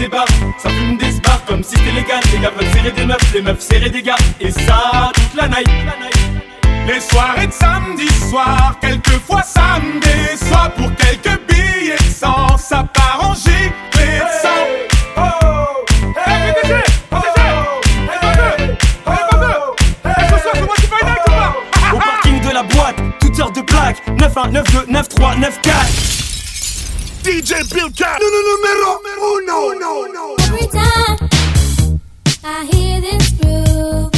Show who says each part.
Speaker 1: débarque, ça fume des bars comme si c'était légal. Les gars veulent serrer des meufs, les meufs serrer des gars, et ça toute la night.
Speaker 2: Les soirées de samedi soir, quelquefois samedi soir, pour quelques billets de sang, ça part en gilet de sang.
Speaker 1: Au parking de la boîte, toutes sortes de plaques, 9 1, 9 2, 9 3, 9 4.
Speaker 2: DJ Bill Cat, No, no, numéro uno.
Speaker 3: Every time I hear this groove,